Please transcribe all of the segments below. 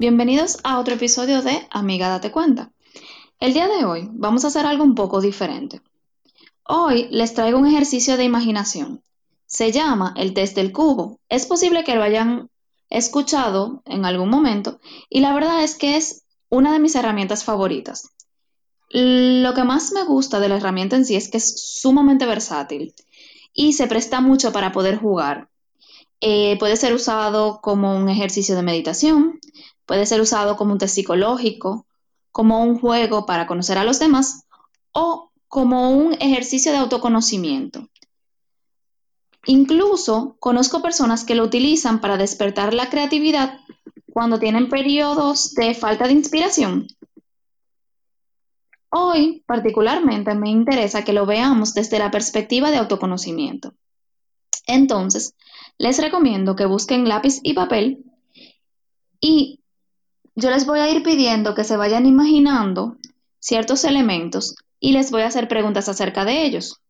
bienvenidos a otro episodio de Amiga Date Cuenta. El día de hoy vamos a hacer algo un poco diferente. Hoy les traigo un ejercicio de imaginación. Se llama el test del cubo. Es posible que lo hayan escuchado en algún momento y la verdad es que es una de mis herramientas favoritas. Lo que más me gusta de la herramienta en sí es que es sumamente versátil y se presta mucho para poder jugar. Eh, puede ser usado como un ejercicio de meditación, Puede ser usado como un test psicológico, como un juego para conocer a los demás o como un ejercicio de autoconocimiento. Incluso conozco personas que lo utilizan para despertar la creatividad cuando tienen periodos de falta de inspiración. Hoy, particularmente, me interesa que lo veamos desde la perspectiva de autoconocimiento. Entonces, les recomiendo que busquen lápiz y papel y yo les voy a ir pidiendo que se vayan imaginando ciertos elementos y les voy a hacer preguntas acerca de ellos.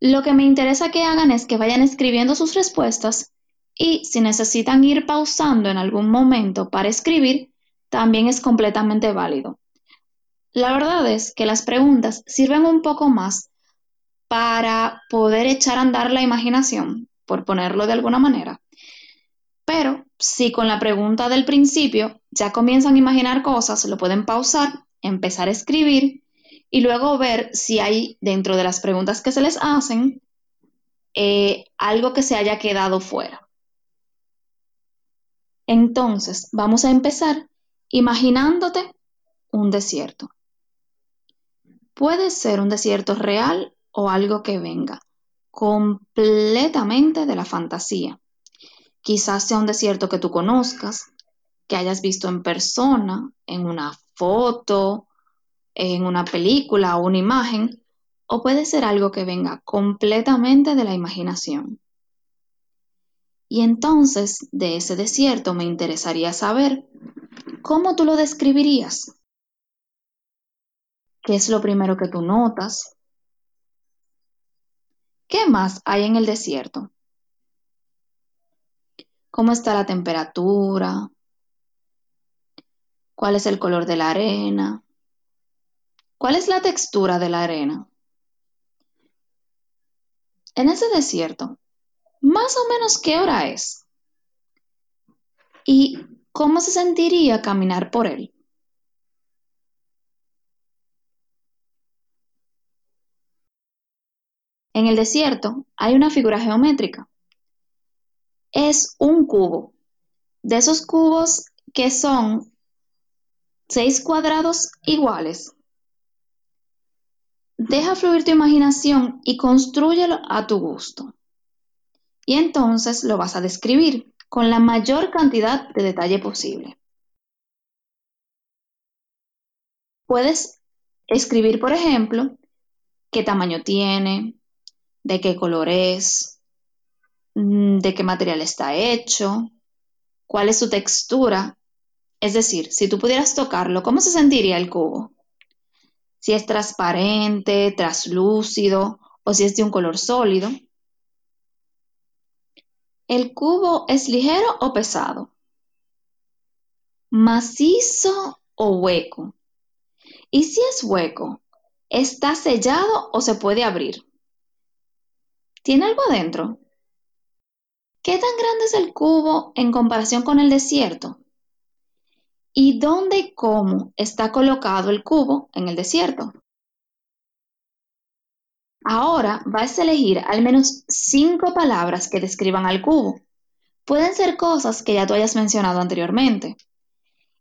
Lo que me interesa que hagan es que vayan escribiendo sus respuestas y si necesitan ir pausando en algún momento para escribir, también es completamente válido. La verdad es que las preguntas sirven un poco más para poder echar a andar la imaginación, por ponerlo de alguna manera. Pero si con la pregunta del principio ya comienzan a imaginar cosas, lo pueden pausar, empezar a escribir y luego ver si hay dentro de las preguntas que se les hacen eh, algo que se haya quedado fuera. Entonces, vamos a empezar imaginándote un desierto. Puede ser un desierto real o algo que venga completamente de la fantasía. Quizás sea un desierto que tú conozcas, que hayas visto en persona, en una foto, en una película o una imagen, o puede ser algo que venga completamente de la imaginación. Y entonces, de ese desierto me interesaría saber cómo tú lo describirías. ¿Qué es lo primero que tú notas? ¿Qué más hay en el desierto? Cómo está la temperatura, cuál es el color de la arena, cuál es la textura de la arena. En ese desierto, más o menos qué hora es y cómo se sentiría caminar por él. En el desierto hay una figura geométrica es un cubo. De esos cubos que son seis cuadrados iguales. Deja fluir tu imaginación y construyelo a tu gusto. Y entonces lo vas a describir con la mayor cantidad de detalle posible. Puedes escribir, por ejemplo, qué tamaño tiene, de qué color es, de qué material está hecho, cuál es su textura. Es decir, si tú pudieras tocarlo, ¿cómo se sentiría el cubo? Si es transparente, traslúcido o si es de un color sólido. ¿El cubo es ligero o pesado? ¿Macizo o hueco? Y si es hueco, ¿está sellado o se puede abrir? ¿Tiene algo adentro? ¿Qué tan grande es el cubo en comparación con el desierto? ¿Y dónde y cómo está colocado el cubo en el desierto? Ahora vas a elegir al menos cinco palabras que describan al cubo. Pueden ser cosas que ya tú hayas mencionado anteriormente.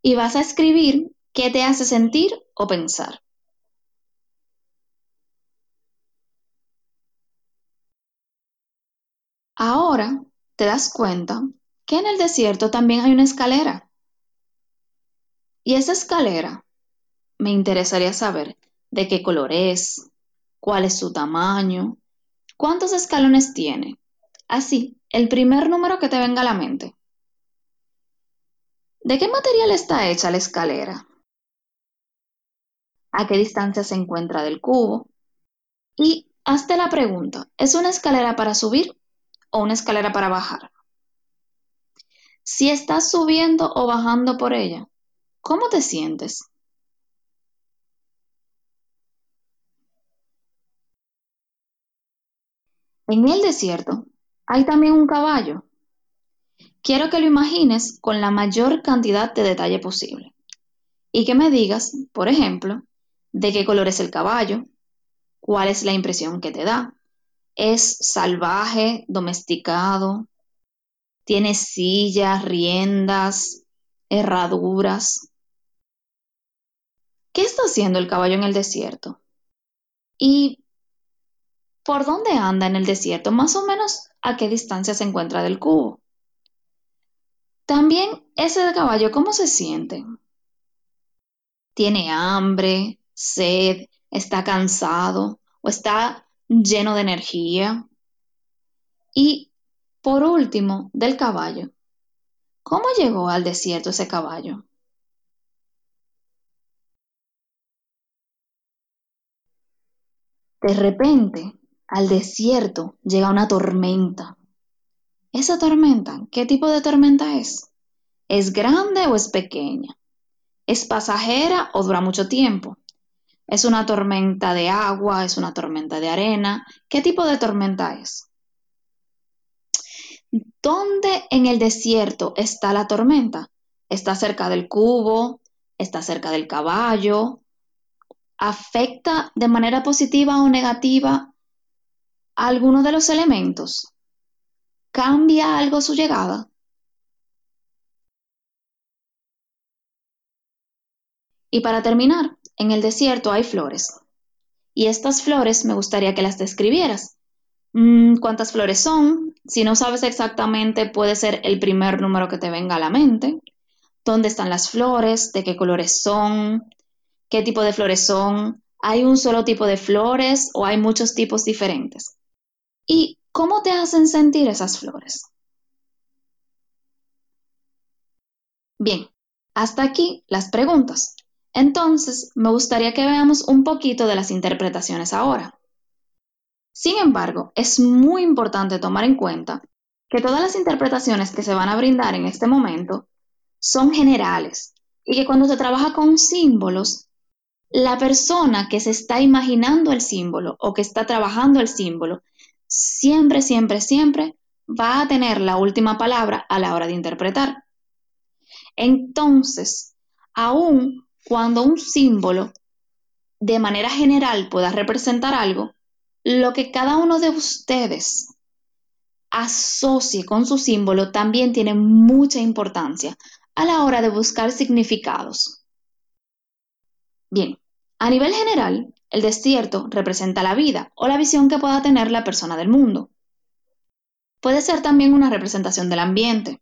Y vas a escribir qué te hace sentir o pensar. Ahora te das cuenta que en el desierto también hay una escalera. Y esa escalera me interesaría saber de qué color es, cuál es su tamaño, cuántos escalones tiene. Así, el primer número que te venga a la mente. ¿De qué material está hecha la escalera? ¿A qué distancia se encuentra del cubo? Y hazte la pregunta, ¿es una escalera para subir o una escalera para bajar. Si estás subiendo o bajando por ella, ¿cómo te sientes? En el desierto hay también un caballo. Quiero que lo imagines con la mayor cantidad de detalle posible y que me digas, por ejemplo, de qué color es el caballo, cuál es la impresión que te da. ¿Es salvaje, domesticado? ¿Tiene sillas, riendas, herraduras? ¿Qué está haciendo el caballo en el desierto? ¿Y por dónde anda en el desierto? Más o menos a qué distancia se encuentra del cubo. También ese caballo, ¿cómo se siente? ¿Tiene hambre, sed, está cansado o está lleno de energía? Y por último, del caballo. ¿Cómo llegó al desierto ese caballo? De repente, al desierto llega una tormenta. ¿Esa tormenta, qué tipo de tormenta es? ¿Es grande o es pequeña? ¿Es pasajera o dura mucho tiempo? ¿Es una tormenta de agua? ¿Es una tormenta de arena? ¿Qué tipo de tormenta es? ¿Dónde en el desierto está la tormenta? ¿Está cerca del cubo? ¿Está cerca del caballo? ¿Afecta de manera positiva o negativa a alguno de los elementos? ¿Cambia algo su llegada? Y para terminar, en el desierto hay flores. Y estas flores me gustaría que las describieras. Mm, ¿Cuántas flores son? Si no sabes exactamente, puede ser el primer número que te venga a la mente. ¿Dónde están las flores? ¿De qué colores son? ¿Qué tipo de flores son? ¿Hay un solo tipo de flores o hay muchos tipos diferentes? ¿Y cómo te hacen sentir esas flores? Bien, hasta aquí las preguntas. Entonces, me gustaría que veamos un poquito de las interpretaciones ahora. Sin embargo, es muy importante tomar en cuenta que todas las interpretaciones que se van a brindar en este momento son generales y que cuando se trabaja con símbolos, la persona que se está imaginando el símbolo o que está trabajando el símbolo, siempre, siempre, siempre va a tener la última palabra a la hora de interpretar. Entonces, aún cuando un símbolo de manera general pueda representar algo, lo que cada uno de ustedes asocie con su símbolo también tiene mucha importancia a la hora de buscar significados. Bien, a nivel general, el desierto representa la vida o la visión que pueda tener la persona del mundo. Puede ser también una representación del ambiente.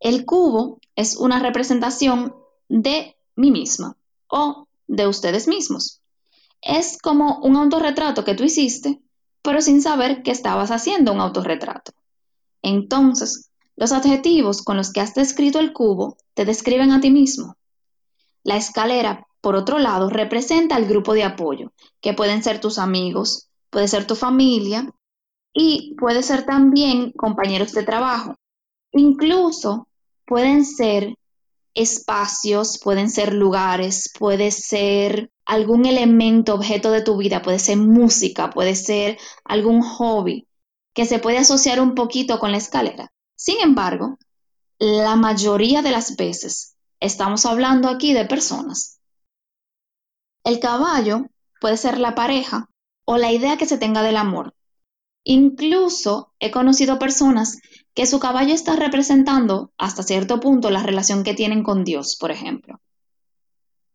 El cubo es una representación de mí misma o de ustedes mismos. Es como un autorretrato que tú hiciste, pero sin saber que estabas haciendo un autorretrato. Entonces, los adjetivos con los que has descrito el cubo te describen a ti mismo. La escalera, por otro lado, representa el grupo de apoyo, que pueden ser tus amigos, puede ser tu familia y puede ser también compañeros de trabajo. Incluso pueden ser espacios, pueden ser lugares, puede ser algún elemento, objeto de tu vida, puede ser música, puede ser algún hobby que se puede asociar un poquito con la escalera. Sin embargo, la mayoría de las veces estamos hablando aquí de personas. El caballo puede ser la pareja o la idea que se tenga del amor. Incluso he conocido personas que su caballo está representando hasta cierto punto la relación que tienen con Dios, por ejemplo.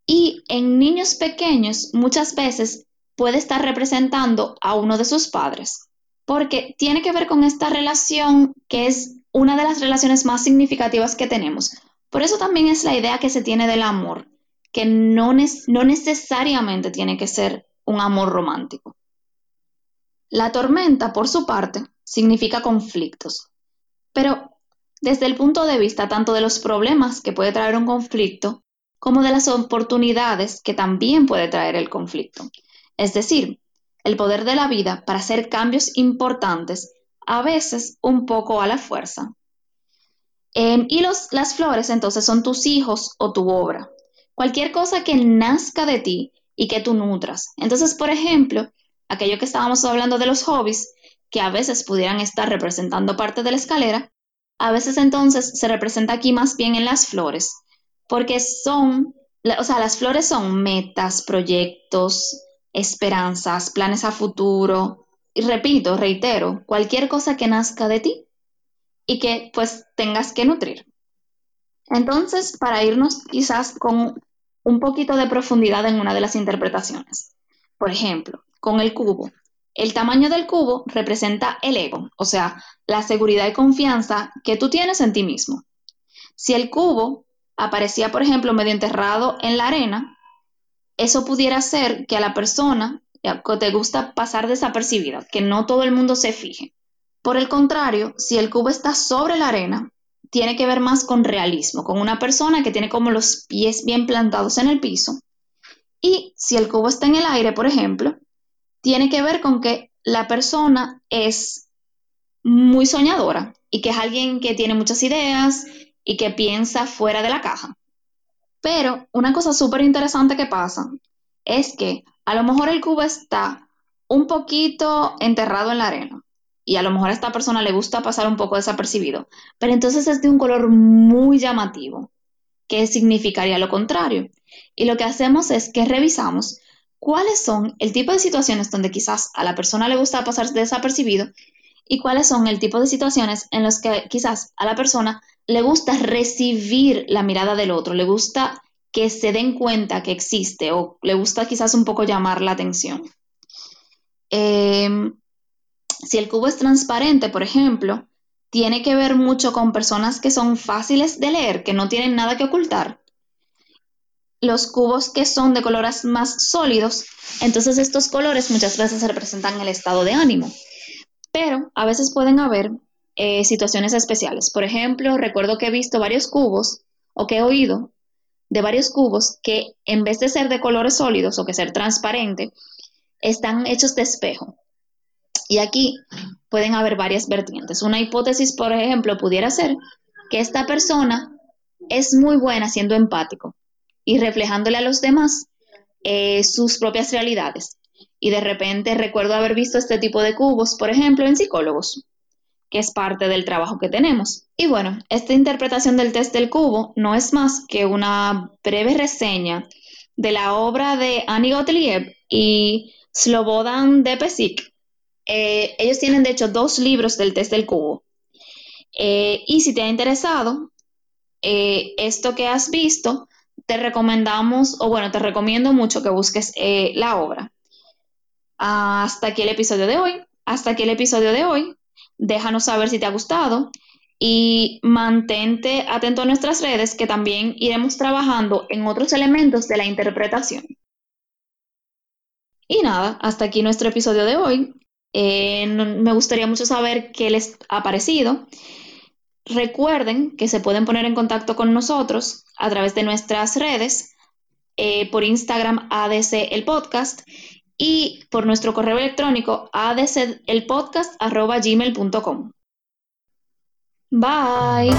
Y en niños pequeños muchas veces puede estar representando a uno de sus padres, porque tiene que ver con esta relación que es una de las relaciones más significativas que tenemos. Por eso también es la idea que se tiene del amor, que no, no necesariamente tiene que ser un amor romántico. La tormenta, por su parte, significa conflictos, pero desde el punto de vista tanto de los problemas que puede traer un conflicto, como de las oportunidades que también puede traer el conflicto. Es decir, el poder de la vida para hacer cambios importantes, a veces un poco a la fuerza. Em, y los, las flores entonces son tus hijos o tu obra. Cualquier cosa que nazca de ti y que tú nutras. Entonces, por ejemplo, aquello que estábamos hablando de los hobbies, que a veces pudieran estar representando parte de la escalera, a veces entonces se representa aquí más bien en las flores, porque son, o sea, las flores son metas, proyectos, esperanzas, planes a futuro, y repito, reitero, cualquier cosa que nazca de ti y que pues tengas que nutrir. Entonces, para irnos quizás con un poquito de profundidad en una de las interpretaciones. Por ejemplo, con el cubo. El tamaño del cubo representa el ego, o sea, la seguridad y confianza que tú tienes en ti mismo. Si el cubo aparecía, por ejemplo, medio enterrado en la arena, eso pudiera ser que a la persona que te gusta pasar desapercibida, que no todo el mundo se fije. Por el contrario, si el cubo está sobre la arena, tiene que ver más con realismo, con una persona que tiene como los pies bien plantados en el piso. Y si el cubo está en el aire, por ejemplo, tiene que ver con que la persona es muy soñadora y que es alguien que tiene muchas ideas y que piensa fuera de la caja. Pero una cosa súper interesante que pasa es que a lo mejor el cubo está un poquito enterrado en la arena y a lo mejor a esta persona le gusta pasar un poco desapercibido, pero entonces es de un color muy llamativo, que significaría lo contrario. Y lo que hacemos es que revisamos cuáles son el tipo de situaciones donde quizás a la persona le gusta pasar desapercibido y cuáles son el tipo de situaciones en las que quizás a la persona le gusta recibir la mirada del otro, le gusta que se den cuenta que existe o le gusta quizás un poco llamar la atención. Em, si el cubo es transparente, por ejemplo, tiene que ver mucho con personas que son fáciles de leer, que no tienen nada que ocultar. Los cubos que son de colores más sólidos, entonces estos colores muchas veces representan el estado de ánimo, pero a veces pueden haber eh, situaciones especiales. Por ejemplo, recuerdo que he visto varios cubos o que he oído de varios cubos que en vez de ser de colores sólidos o que ser transparente, están hechos de espejo. Y aquí pueden haber varias vertientes. Una hipótesis, por ejemplo, pudiera ser que esta persona es muy buena siendo empático y reflejándole a los demás eh, sus propias realidades. Y de repente recuerdo haber visto este tipo de cubos, por ejemplo, en psicólogos, que es parte del trabajo que tenemos. Y bueno, esta interpretación del test del cubo no es más que una breve reseña de la obra de Annie Gottlieb y Slobodan Depesik, eh, ellos tienen, de hecho, dos libros del test del cubo. Eh, y si te ha interesado eh, esto que has visto, te recomendamos, o bueno, te recomiendo mucho que busques la obra. Hasta aquí el episodio de hoy. Hasta aquí el episodio de hoy. Déjanos saber si te ha gustado y mantente atento a nuestras redes que también iremos trabajando en otros elementos de la interpretación. Y nada, hasta aquí nuestro episodio de hoy. Eh, me gustaría mucho saber qué les ha parecido. Recuerden que se pueden poner en contacto con nosotros a través de nuestras redes, eh, por Instagram ADC el podcast y por nuestro correo electrónico adcelpodcast.gmail.com. Bye.